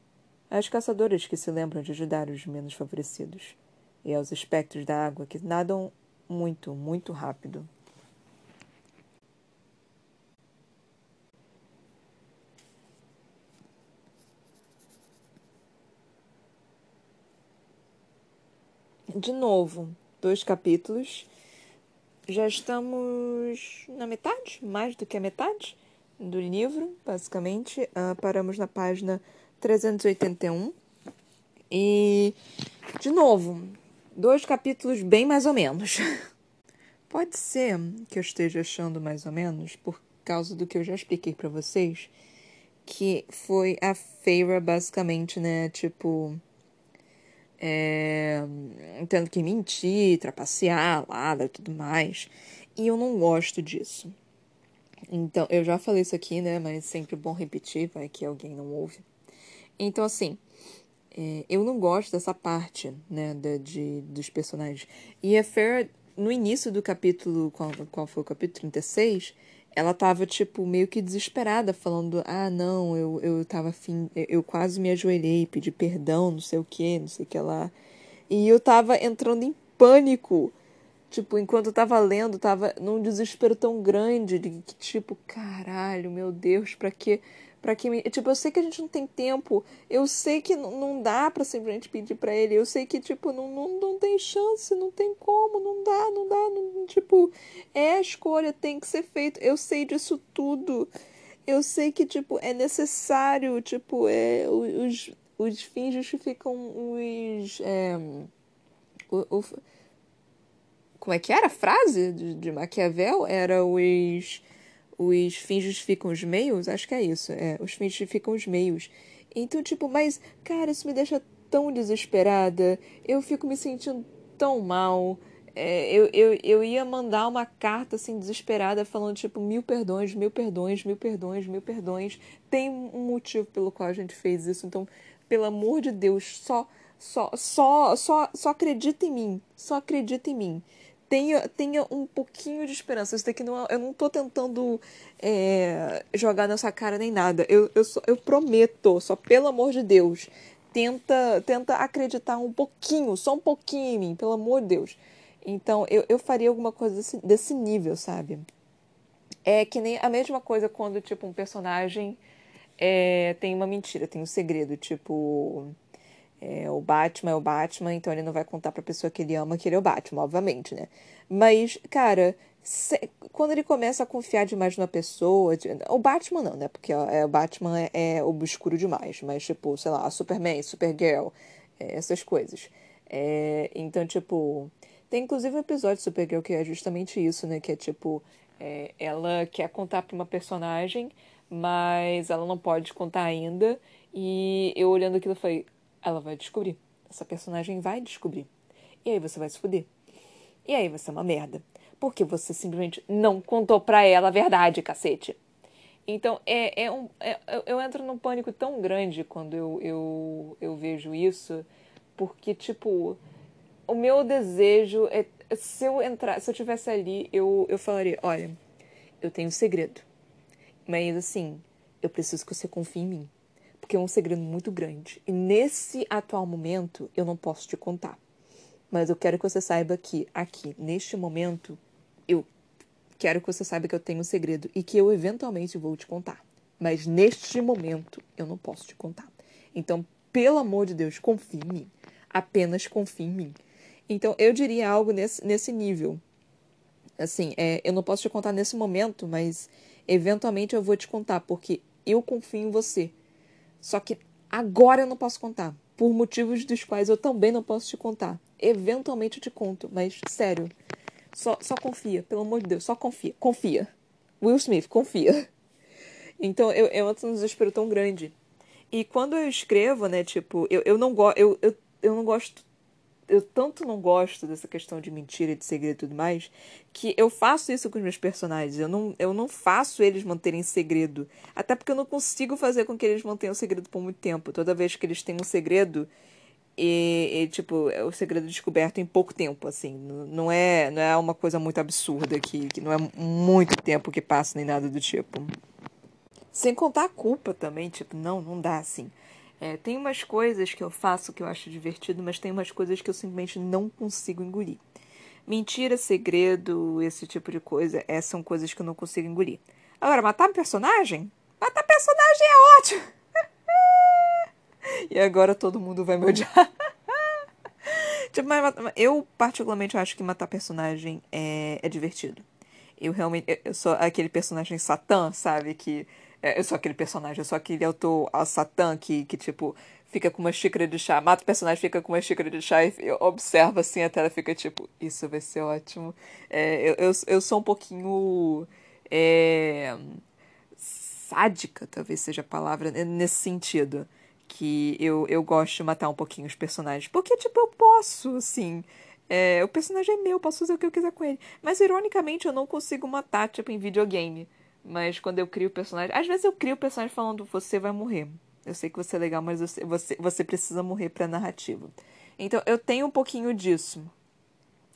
às caçadoras que se lembram de ajudar os menos favorecidos, e aos espectros da água que nadam muito, muito rápido. De novo, dois capítulos. Já estamos na metade, mais do que a metade do livro, basicamente. Uh, paramos na página 381. E, de novo, dois capítulos bem mais ou menos. Pode ser que eu esteja achando mais ou menos por causa do que eu já expliquei para vocês, que foi a Feira basicamente, né, tipo, é, tendo que mentir, trapacear, e tudo mais. E eu não gosto disso. Então, eu já falei isso aqui, né, mas sempre bom repetir, vai que alguém não ouve. Então, assim, é, eu não gosto dessa parte, né, de, de, dos personagens. E a Farah, no início do capítulo, qual, qual foi o capítulo 36, ela tava, tipo, meio que desesperada, falando: Ah, não, eu, eu tava afim, eu quase me ajoelhei, pedi perdão, não sei o que, não sei o que lá. E eu tava entrando em pânico. Tipo, enquanto eu tava lendo, tava num desespero tão grande de que, tipo, caralho, meu Deus, pra que para que me... tipo eu sei que a gente não tem tempo eu sei que não dá para simplesmente pedir para ele eu sei que tipo não, não, não tem chance não tem como não dá não dá não, tipo é a escolha tem que ser feito. Eu sei disso tudo. Eu sei que tipo é necessário tipo é os, os fins justificam os é, o, o, como é que era a frase de, de Maquiavel? Era os os fins justificam os meios? Acho que é isso. É, os fins justificam os meios. Então, tipo, mas, cara, isso me deixa tão desesperada. Eu fico me sentindo tão mal. É, eu, eu, eu ia mandar uma carta assim desesperada falando tipo mil perdões, mil perdões, mil perdões, mil perdões. Tem um motivo pelo qual a gente fez isso, então pelo amor de Deus, só só só só só acredita em mim, só acredita em mim tenha, tenha um pouquinho de esperança. Isso daqui não, é, eu não tô tentando é, jogar nessa cara nem nada. Eu, eu, só, eu prometo, só pelo amor de Deus, tenta, tenta acreditar um pouquinho, só um pouquinho em mim, pelo amor de Deus. Então, eu, eu faria alguma coisa desse, desse nível, sabe? É que nem a mesma coisa quando, tipo, um personagem é, tem uma mentira, tem um segredo, tipo é, o Batman é o Batman, então ele não vai contar pra pessoa que ele ama que ele é o Batman, obviamente, né? Mas, cara, se, quando ele começa a confiar demais numa pessoa. O Batman não, né? Porque ó, é, o Batman é, é, obscuro demais. Mas, tipo, sei lá, Superman, Supergirl, é, essas coisas. É, então, tipo. Tem inclusive um episódio de Supergirl que é justamente isso, né? Que é tipo. É, ela quer contar pra uma personagem, mas ela não pode contar ainda. E eu olhando aquilo falei, ela vai descobrir. Essa personagem vai descobrir. E aí você vai se fuder. E aí você é uma merda. Porque você simplesmente não contou pra ela a verdade, cacete. Então, é, é um, é, eu entro num pânico tão grande quando eu, eu, eu vejo isso, porque, tipo, o meu desejo é. Se eu entrar, se eu tivesse ali, eu, eu falaria: olha, eu tenho um segredo. Mas, assim, eu preciso que você confie em mim porque é um segredo muito grande. E nesse atual momento eu não posso te contar. Mas eu quero que você saiba que aqui, neste momento, eu quero que você saiba que eu tenho um segredo e que eu eventualmente vou te contar. Mas neste momento eu não posso te contar. Então, pelo amor de Deus, confie em mim. Apenas confie em mim. Então, eu diria algo nesse, nesse nível. Assim, é, eu não posso te contar nesse momento, mas eventualmente eu vou te contar, porque eu confio em você. Só que agora eu não posso contar. Por motivos dos quais eu também não posso te contar. Eventualmente eu te conto, mas sério. Só, só confia, pelo amor de Deus, só confia. Confia. Will Smith, confia. Então eu, eu entro num desespero tão grande. E quando eu escrevo, né, tipo, eu, eu não gosto. Eu, eu, eu não gosto eu tanto não gosto dessa questão de mentira e de segredo e tudo mais, que eu faço isso com os meus personagens. Eu não, eu não faço eles manterem segredo. Até porque eu não consigo fazer com que eles mantenham segredo por muito tempo. Toda vez que eles têm um segredo, e, e, tipo, é o segredo descoberto em pouco tempo, assim. Não é, não é uma coisa muito absurda que, que não é muito tempo que passa nem nada do tipo. Sem contar a culpa também, tipo, não, não dá assim. É, tem umas coisas que eu faço que eu acho divertido, mas tem umas coisas que eu simplesmente não consigo engolir. Mentira, segredo, esse tipo de coisa, essas são coisas que eu não consigo engolir. Agora, matar personagem? Matar personagem é ótimo! e agora todo mundo vai me odiar. tipo, mas, eu particularmente acho que matar personagem é, é divertido. Eu realmente. Eu sou aquele personagem satã, sabe? Que é, eu sou aquele personagem, eu sou aquele autor a Satã que, que, tipo, fica com uma xícara de chá, mata o personagem, fica com uma xícara de chá e observa assim, a tela fica tipo, isso vai ser ótimo. É, eu, eu, eu sou um pouquinho. É, sádica, talvez seja a palavra, nesse sentido. Que eu, eu gosto de matar um pouquinho os personagens. Porque, tipo, eu posso, assim. É, o personagem é meu, posso fazer o que eu quiser com ele. Mas, ironicamente, eu não consigo matar, tipo, em videogame. Mas quando eu crio o personagem. Às vezes eu crio o personagem falando você vai morrer. Eu sei que você é legal, mas você, você, você precisa morrer pra narrativa. Então eu tenho um pouquinho disso.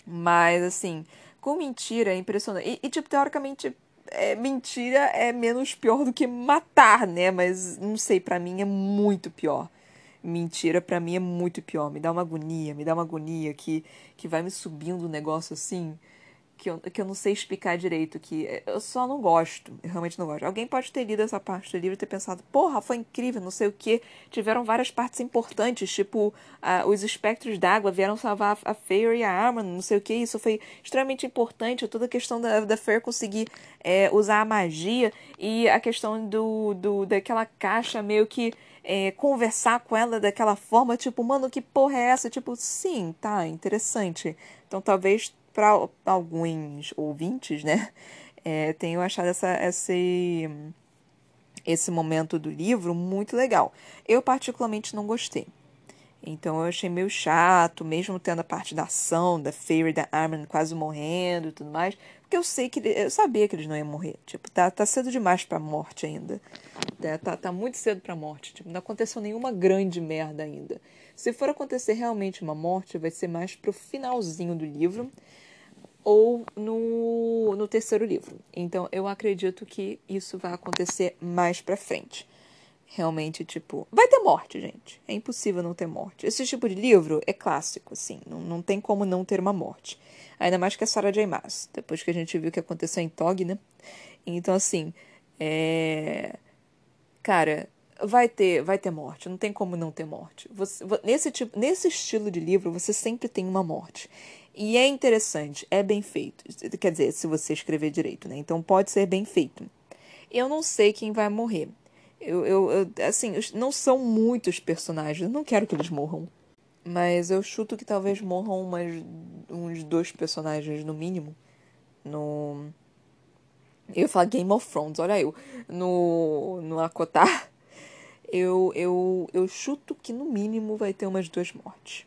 Mas assim, com mentira é impressionante. E, e tipo, teoricamente, é, mentira é menos pior do que matar, né? Mas não sei, para mim é muito pior. Mentira para mim é muito pior. Me dá uma agonia, me dá uma agonia que, que vai me subindo um negócio assim que eu, que eu não sei explicar direito, que eu só não gosto, eu realmente não gosto. Alguém pode ter lido essa parte do livro e ter pensado, porra, foi incrível, não sei o que. Tiveram várias partes importantes, tipo, uh, os espectros d'água vieram salvar a, a Fairy e a Arma, não sei o que. Isso foi extremamente importante, toda a questão da, da Fair conseguir é, usar a magia e a questão do, do daquela caixa meio que é, conversar com ela daquela forma, tipo, mano, que porra é essa? Tipo, sim, tá, interessante. Então talvez para alguns ouvintes, né, é, tenho achado essa, esse, esse momento do livro muito legal. Eu, particularmente, não gostei. Então eu achei meio chato, mesmo tendo a parte da ação, da Fairy, da Armin quase morrendo e tudo mais. Porque eu sei que. Eu sabia que eles não iam morrer. Tipo, tá, tá cedo demais pra morte ainda. Tá, tá, tá muito cedo pra morte. Tipo, não aconteceu nenhuma grande merda ainda. Se for acontecer realmente uma morte, vai ser mais pro finalzinho do livro ou no, no terceiro livro. Então eu acredito que isso vai acontecer mais pra frente. Realmente, tipo, vai ter morte, gente. É impossível não ter morte. Esse tipo de livro é clássico, assim. Não, não tem como não ter uma morte. Ainda mais que a Sarah J. Maas. Depois que a gente viu o que aconteceu em Tog, né? Então, assim, é... Cara, vai ter, vai ter morte. Não tem como não ter morte. Você, nesse, tipo, nesse estilo de livro, você sempre tem uma morte. E é interessante, é bem feito. Quer dizer, se você escrever direito, né? Então pode ser bem feito. Eu não sei quem vai morrer. Eu, eu, eu assim, não são muitos personagens. Não quero que eles morram. Mas eu chuto que talvez morram umas, uns dois personagens no mínimo. No. Eu ia falar Game of Thrones, olha eu. No. No Akotar. Eu, eu, eu chuto que no mínimo vai ter umas duas mortes.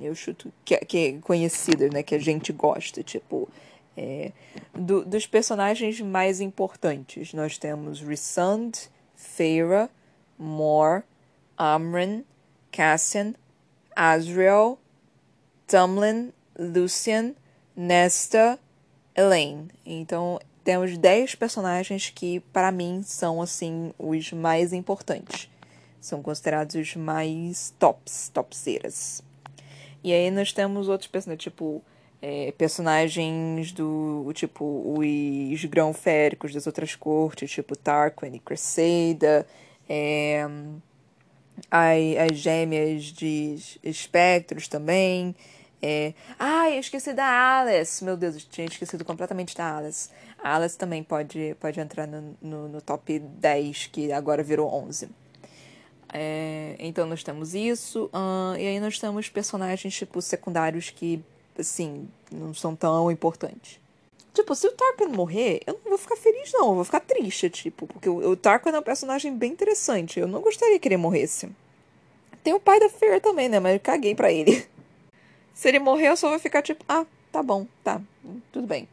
Eu chuto que, que é conhecidas, né? Que a gente gosta, tipo. É, do, dos personagens mais importantes, nós temos Rissand, Feyre, Mor, Amren, Cassian, Azriel, Tumlin, Lucian, Nesta, Elaine. Então, temos 10 personagens que, para mim, são, assim, os mais importantes. São considerados os mais tops, topseiras. E aí nós temos outros personagens, tipo, é, personagens do, tipo, os grão-féricos das outras cortes, tipo Tarquin e Cresseida, é, as, as gêmeas de espectros também. É... Ah, eu esqueci da Alice. Meu Deus, eu tinha esquecido completamente da Alice. A Alice também pode, pode entrar no, no, no top 10, que agora virou 11. É, então nós temos isso, uh, e aí nós temos personagens, tipo, secundários que, assim, não são tão importantes. Tipo, se o Tarkin morrer, eu não vou ficar feliz, não. Eu vou ficar triste, tipo, porque o, o Tarkin é um personagem bem interessante. Eu não gostaria que ele morresse. Tem o pai da Fer também, né? Mas eu caguei pra ele. Se ele morrer, eu só vou ficar tipo, ah, tá bom, tá, tudo bem.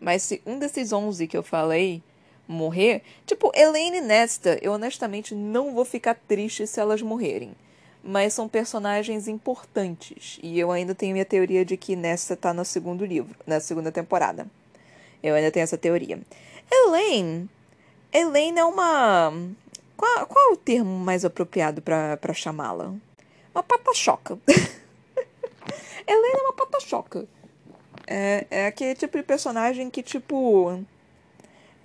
Mas se um desses 11 que eu falei morrer. Tipo, Elaine e Nesta, eu honestamente não vou ficar triste se elas morrerem. Mas são personagens importantes. E eu ainda tenho minha teoria de que Nesta tá no segundo livro, na segunda temporada. Eu ainda tenho essa teoria. Elaine. Elaine é uma. Qual, qual é o termo mais apropriado para chamá-la? Uma patachoca. Elaine é uma patachoca. É, é aquele tipo de personagem que, tipo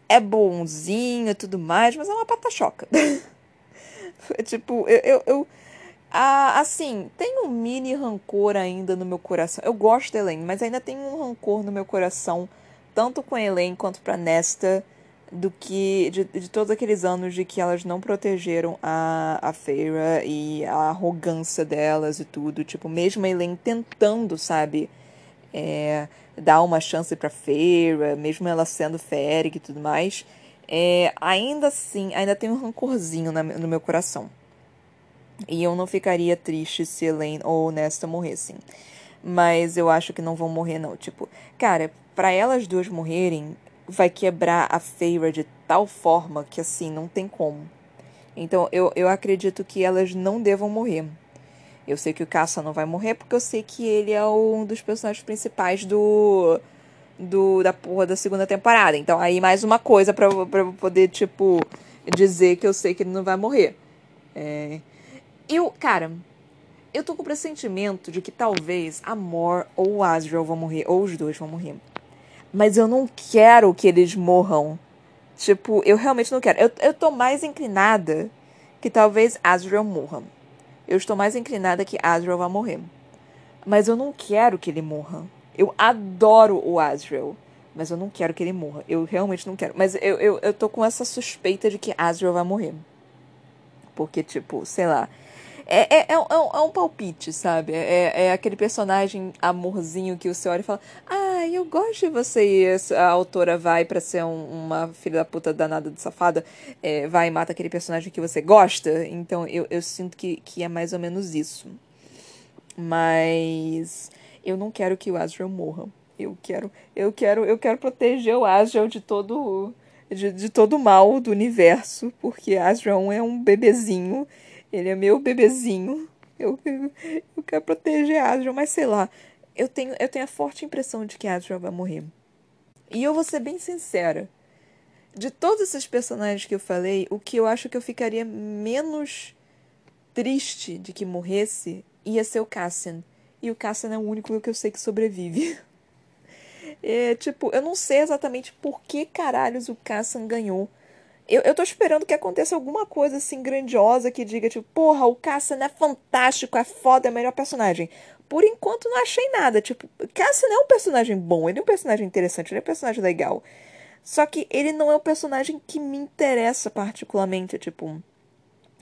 é bonzinho e tudo mais, mas é uma patachoca. tipo, eu, eu, eu ah, assim, tem um mini rancor ainda no meu coração. Eu gosto da Elaine, mas ainda tem um rancor no meu coração, tanto com a Elaine quanto pra Nesta, do que de, de todos aqueles anos de que elas não protegeram a, a Feira e a arrogância delas e tudo. Tipo, mesmo a Elaine tentando, sabe? É, dar uma chance para Feira, mesmo ela sendo Férica e tudo mais, é, ainda assim, ainda tem um rancorzinho na, no meu coração. E eu não ficaria triste se Elaine ou Nesta morressem. Mas eu acho que não vão morrer, não. Tipo, cara, para elas duas morrerem, vai quebrar a Feira de tal forma que assim, não tem como. Então eu, eu acredito que elas não devam morrer. Eu sei que o Caça não vai morrer porque eu sei que ele é um dos personagens principais do do, da porra da segunda temporada. Então, aí mais uma coisa eu poder, tipo, dizer que eu sei que ele não vai morrer. É... Eu, cara, eu tô com o pressentimento de que talvez a Mor ou o Azrael vão morrer, ou os dois vão morrer. Mas eu não quero que eles morram. Tipo, eu realmente não quero. Eu, eu tô mais inclinada que talvez Azrael morra. Eu estou mais inclinada que Azrael vá morrer. Mas eu não quero que ele morra. Eu adoro o Azrael. Mas eu não quero que ele morra. Eu realmente não quero. Mas eu, eu, eu tô com essa suspeita de que Azrael vai morrer. Porque, tipo, sei lá. É, é, é, é, um, é um palpite, sabe? É, é aquele personagem amorzinho que olha e fala: Ah, eu gosto de você. E a autora vai para ser um, uma filha da puta danada de safada, é, vai e mata aquele personagem que você gosta. Então eu, eu sinto que, que é mais ou menos isso. Mas eu não quero que o Asriel morra. Eu quero, eu quero, eu quero proteger o Asriel de todo de, de todo o mal do universo, porque Asriel é um bebezinho, ele é meu bebezinho. Eu, eu, quero proteger Asriel, mas sei lá, eu tenho, eu tenho a forte impressão de que Asriel vai morrer. E eu vou ser bem sincera. De todos esses personagens que eu falei, o que eu acho que eu ficaria menos triste de que morresse ia ser o Cassian. E o Cassian é o único que eu sei que sobrevive. É, tipo, eu não sei exatamente por que caralhos o Cassian ganhou. Eu, eu tô esperando que aconteça alguma coisa assim grandiosa que diga, tipo, porra, o Cassian é fantástico, é foda, é o melhor personagem. Por enquanto não achei nada. Tipo, Cassian é um personagem bom, ele é um personagem interessante, ele é um personagem legal. Só que ele não é um personagem que me interessa particularmente, tipo.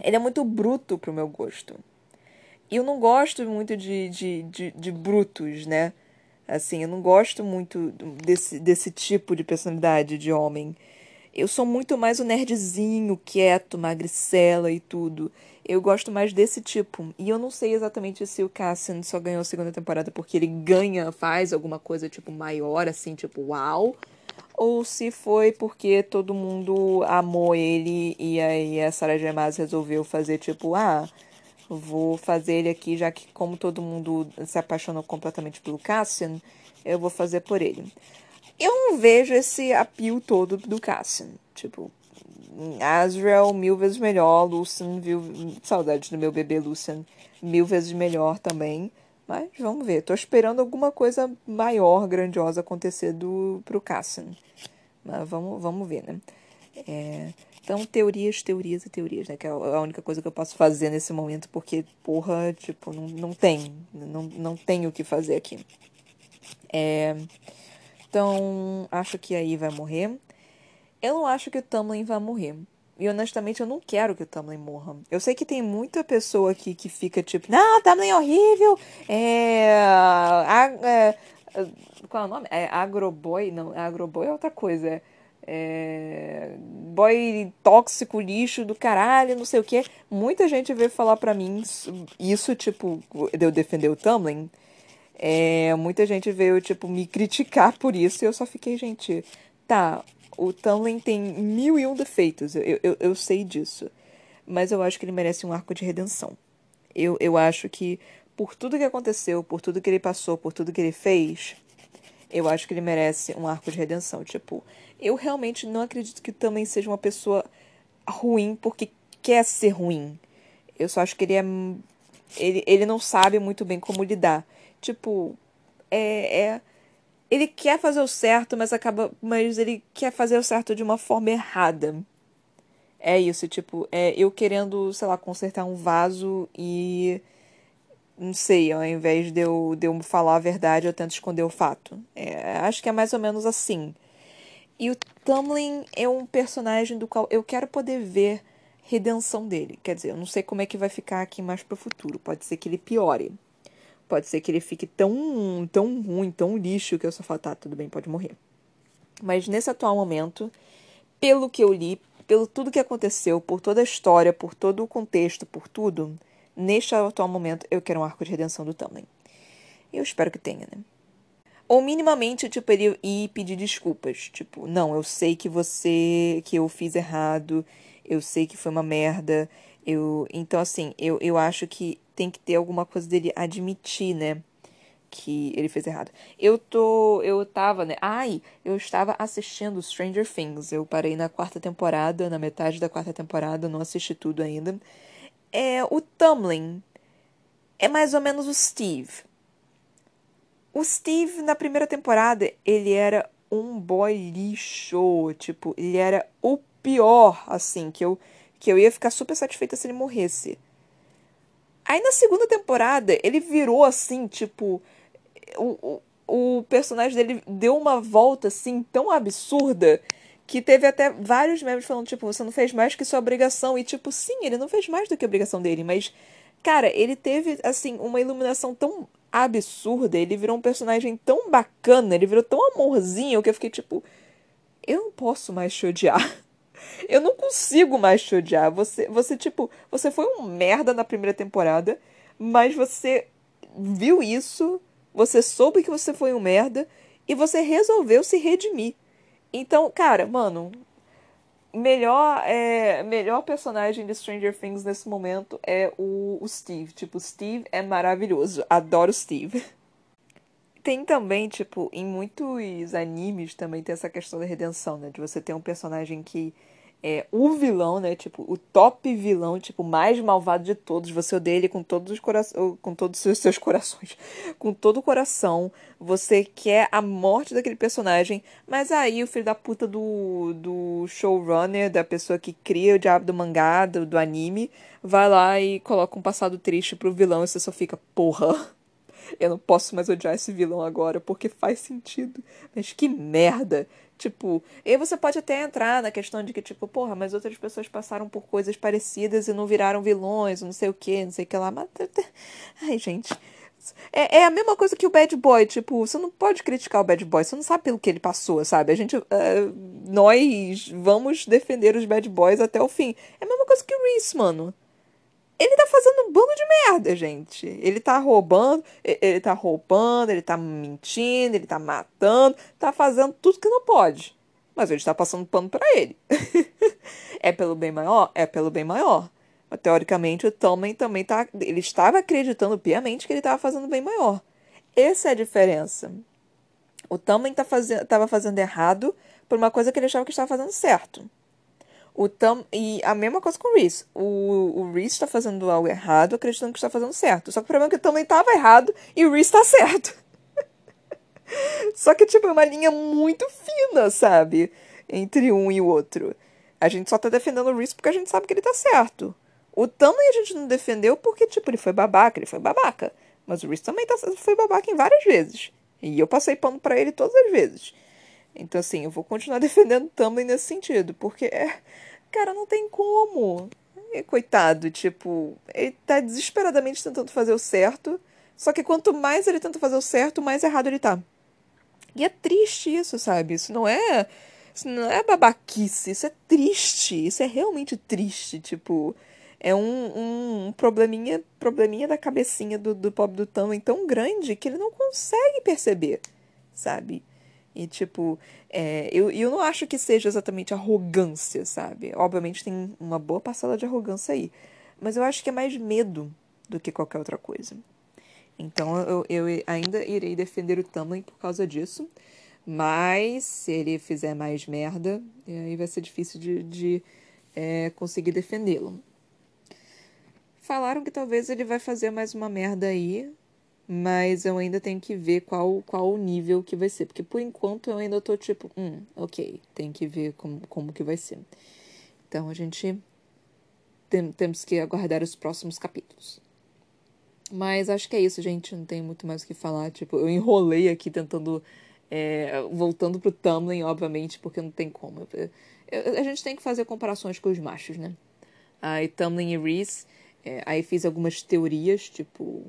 Ele é muito bruto pro meu gosto. E eu não gosto muito de, de, de, de brutos, né? Assim, eu não gosto muito desse, desse tipo de personalidade de homem. Eu sou muito mais o nerdzinho, quieto, magricela e tudo. Eu gosto mais desse tipo. E eu não sei exatamente se o Cassian só ganhou a segunda temporada porque ele ganha, faz alguma coisa tipo maior, assim, tipo uau. Ou se foi porque todo mundo amou ele e aí a Sarah. Maas resolveu fazer tipo, ah, Vou fazer ele aqui, já que como todo mundo se apaixonou completamente pelo Cassian, eu vou fazer por ele. Eu não vejo esse apio todo do Cassian. Tipo, Azrael mil vezes melhor, Lucian, viu, saudade do meu bebê Lucian, mil vezes melhor também. Mas vamos ver, tô esperando alguma coisa maior, grandiosa acontecer do, pro Cassian. Mas vamos, vamos ver, né? É... Então, teorias, teorias e teorias, né? Que é a única coisa que eu posso fazer nesse momento, porque, porra, tipo, não, não tem. Não, não tem o que fazer aqui. É... Então, acho que aí vai morrer. Eu não acho que o Tamlin vai morrer. E honestamente, eu não quero que o Tamlin morra. Eu sei que tem muita pessoa aqui que fica tipo, não, Tamlin é horrível. É. A, é... Qual é o nome? É Agroboy? Não, Agroboy é outra coisa. É é, boy tóxico, lixo do caralho, não sei o que. Muita gente veio falar pra mim isso, tipo, de eu defender o Tumblr. É, muita gente veio, tipo, me criticar por isso e eu só fiquei, gente, tá, o Tumblr tem mil e um defeitos, eu, eu, eu sei disso. Mas eu acho que ele merece um arco de redenção. Eu, eu acho que por tudo que aconteceu, por tudo que ele passou, por tudo que ele fez, eu acho que ele merece um arco de redenção. Tipo, eu realmente não acredito que também seja uma pessoa ruim porque quer ser ruim. Eu só acho que ele é. Ele, ele não sabe muito bem como lidar. Tipo, é, é. Ele quer fazer o certo, mas acaba. Mas ele quer fazer o certo de uma forma errada. É isso, tipo, é eu querendo, sei lá, consertar um vaso e. Não sei, ao invés de eu, de eu falar a verdade, eu tento esconder o fato. É, acho que é mais ou menos assim. E o Tamlin é um personagem do qual eu quero poder ver redenção dele. Quer dizer, eu não sei como é que vai ficar aqui mais pro futuro. Pode ser que ele piore. Pode ser que ele fique tão, tão ruim, tão lixo que eu só falo, tá, tudo bem, pode morrer. Mas nesse atual momento, pelo que eu li, pelo tudo que aconteceu, por toda a história, por todo o contexto, por tudo, neste atual momento eu quero um arco de redenção do Tamlin. Eu espero que tenha, né? Ou minimamente, tipo, ele ir pedir desculpas. Tipo, não, eu sei que você. que eu fiz errado, eu sei que foi uma merda. Eu. Então, assim, eu, eu acho que tem que ter alguma coisa dele admitir, né? que ele fez errado. Eu tô. Eu tava, né? Ai, eu estava assistindo Stranger Things. Eu parei na quarta temporada, na metade da quarta temporada, não assisti tudo ainda. É, o Tumblin é mais ou menos o Steve. O Steve, na primeira temporada, ele era um boy lixo. Tipo, ele era o pior, assim, que eu, que eu ia ficar super satisfeita se ele morresse. Aí na segunda temporada, ele virou assim, tipo. O, o, o personagem dele deu uma volta assim tão absurda que teve até vários memes falando, tipo, você não fez mais que sua obrigação. E, tipo, sim, ele não fez mais do que a obrigação dele, mas, cara, ele teve, assim, uma iluminação tão absurda, ele virou um personagem tão bacana, ele virou tão amorzinho que eu fiquei, tipo, eu não posso mais te odiar. Eu não consigo mais te odiar. Você, você, tipo, você foi um merda na primeira temporada, mas você viu isso, você soube que você foi um merda e você resolveu se redimir. Então, cara, mano, melhor é melhor personagem de Stranger Things nesse momento é o, o Steve. Tipo, Steve é maravilhoso. Adoro Steve. Tem também, tipo, em muitos animes também tem essa questão da redenção, né? De você ter um personagem que é o vilão, né? Tipo, o top vilão, tipo, mais malvado de todos. Você odeia ele com todos os corações. Com todos os seus corações. Com todo o coração. Você quer a morte daquele personagem. Mas aí o filho da puta do, do showrunner, da pessoa que cria o diabo do mangá, do, do anime, vai lá e coloca um passado triste pro vilão e você só fica, porra. Eu não posso mais odiar esse vilão agora, porque faz sentido. Mas que merda! Tipo, e você pode até entrar na questão de que, tipo, porra, mas outras pessoas passaram por coisas parecidas e não viraram vilões, não sei o que, não sei o que lá. Mas... Ai, gente. É, é a mesma coisa que o Bad Boy, tipo, você não pode criticar o Bad Boy, você não sabe pelo que ele passou, sabe? A gente. Uh, nós vamos defender os Bad Boys até o fim. É a mesma coisa que o Reese, mano. Ele tá fazendo um bando de merda, gente. Ele tá roubando, ele tá roubando, ele tá mentindo, ele tá matando, tá fazendo tudo que não pode. Mas ele está passando pano para ele. é pelo bem maior? É pelo bem maior. Teoricamente, o Tommen também tá. Ele estava acreditando piamente que ele estava fazendo bem maior. Essa é a diferença. O Tommen tá fazendo, tava fazendo errado por uma coisa que ele achava que estava fazendo certo. O Tam, e a mesma coisa com o Reese. O, o Reese tá fazendo algo errado, acreditando que está fazendo certo. Só que o problema é que o também tava errado e o Reese tá certo. só que, tipo, é uma linha muito fina, sabe? Entre um e o outro. A gente só tá defendendo o Reese porque a gente sabe que ele tá certo. O também a gente não defendeu porque, tipo, ele foi babaca, ele foi babaca. Mas o Reese também tá, foi babaca em várias vezes. E eu passei pano para ele todas as vezes. Então, assim, eu vou continuar defendendo Tumblr nesse sentido, porque, é, cara, não tem como. E, coitado, tipo, ele tá desesperadamente tentando fazer o certo, só que quanto mais ele tenta fazer o certo, mais errado ele tá. E é triste isso, sabe? Isso não é. Isso não é babaquice, isso é triste. Isso é realmente triste. Tipo, é um, um probleminha, probleminha da cabecinha do, do pobre do Tumblr tão grande que ele não consegue perceber, sabe? E, tipo, é, eu, eu não acho que seja exatamente arrogância, sabe? Obviamente tem uma boa parcela de arrogância aí. Mas eu acho que é mais medo do que qualquer outra coisa. Então eu, eu ainda irei defender o Tumblr por causa disso. Mas se ele fizer mais merda, aí vai ser difícil de, de é, conseguir defendê-lo. Falaram que talvez ele vai fazer mais uma merda aí, mas eu ainda tenho que ver qual, qual o nível que vai ser. Porque por enquanto eu ainda tô tipo, hum, ok, tem que ver como, como que vai ser. Então a gente tem, temos que aguardar os próximos capítulos. Mas acho que é isso, gente. Não tem muito mais o que falar. Tipo, eu enrolei aqui tentando. É, voltando pro Tumblr, obviamente, porque não tem como. Eu, eu, a gente tem que fazer comparações com os machos, né? Aí Tumblr e Reese. É, aí fiz algumas teorias, tipo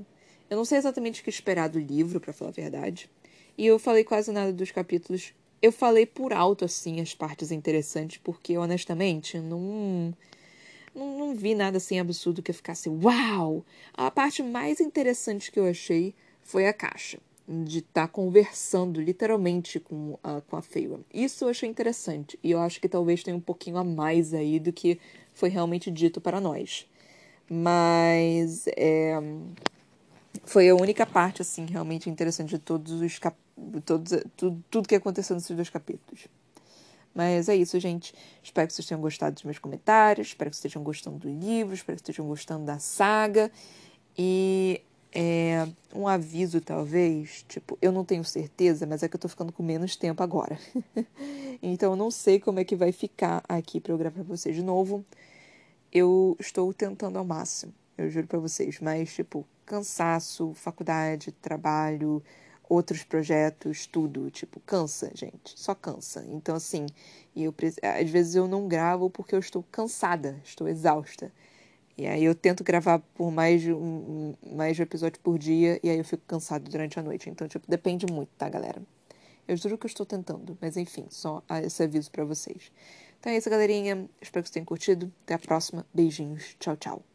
eu não sei exatamente o que esperar do livro, para falar a verdade. E eu falei quase nada dos capítulos. Eu falei por alto, assim, as partes interessantes, porque, honestamente, não. Não, não vi nada assim absurdo que eu ficasse uau! A parte mais interessante que eu achei foi a caixa. De estar tá conversando literalmente com a, com a Feyre. Isso eu achei interessante. E eu acho que talvez tenha um pouquinho a mais aí do que foi realmente dito para nós. Mas. É foi a única parte, assim, realmente interessante de todos os cap... todos, tudo, tudo que aconteceu nesses dois capítulos. Mas é isso, gente. Espero que vocês tenham gostado dos meus comentários. Espero que vocês estejam gostando do livro. Espero que vocês estejam gostando da saga. E é, um aviso, talvez. Tipo, eu não tenho certeza, mas é que eu tô ficando com menos tempo agora. então eu não sei como é que vai ficar aqui pra eu gravar pra vocês de novo. Eu estou tentando ao máximo, eu juro pra vocês. Mas, tipo, cansaço, faculdade, trabalho outros projetos, tudo. Tipo, cansa, gente. Só cansa. Então, assim, eu, às vezes eu não gravo porque eu estou cansada, estou exausta. E aí eu tento gravar por mais de um, mais de um episódio por dia e aí eu fico cansado durante a noite. Então, tipo, depende muito, tá, galera? Eu juro que eu estou tentando, mas enfim, só esse aviso para vocês. Então é isso, galerinha. Espero que vocês tenham curtido. Até a próxima. Beijinhos. Tchau, tchau.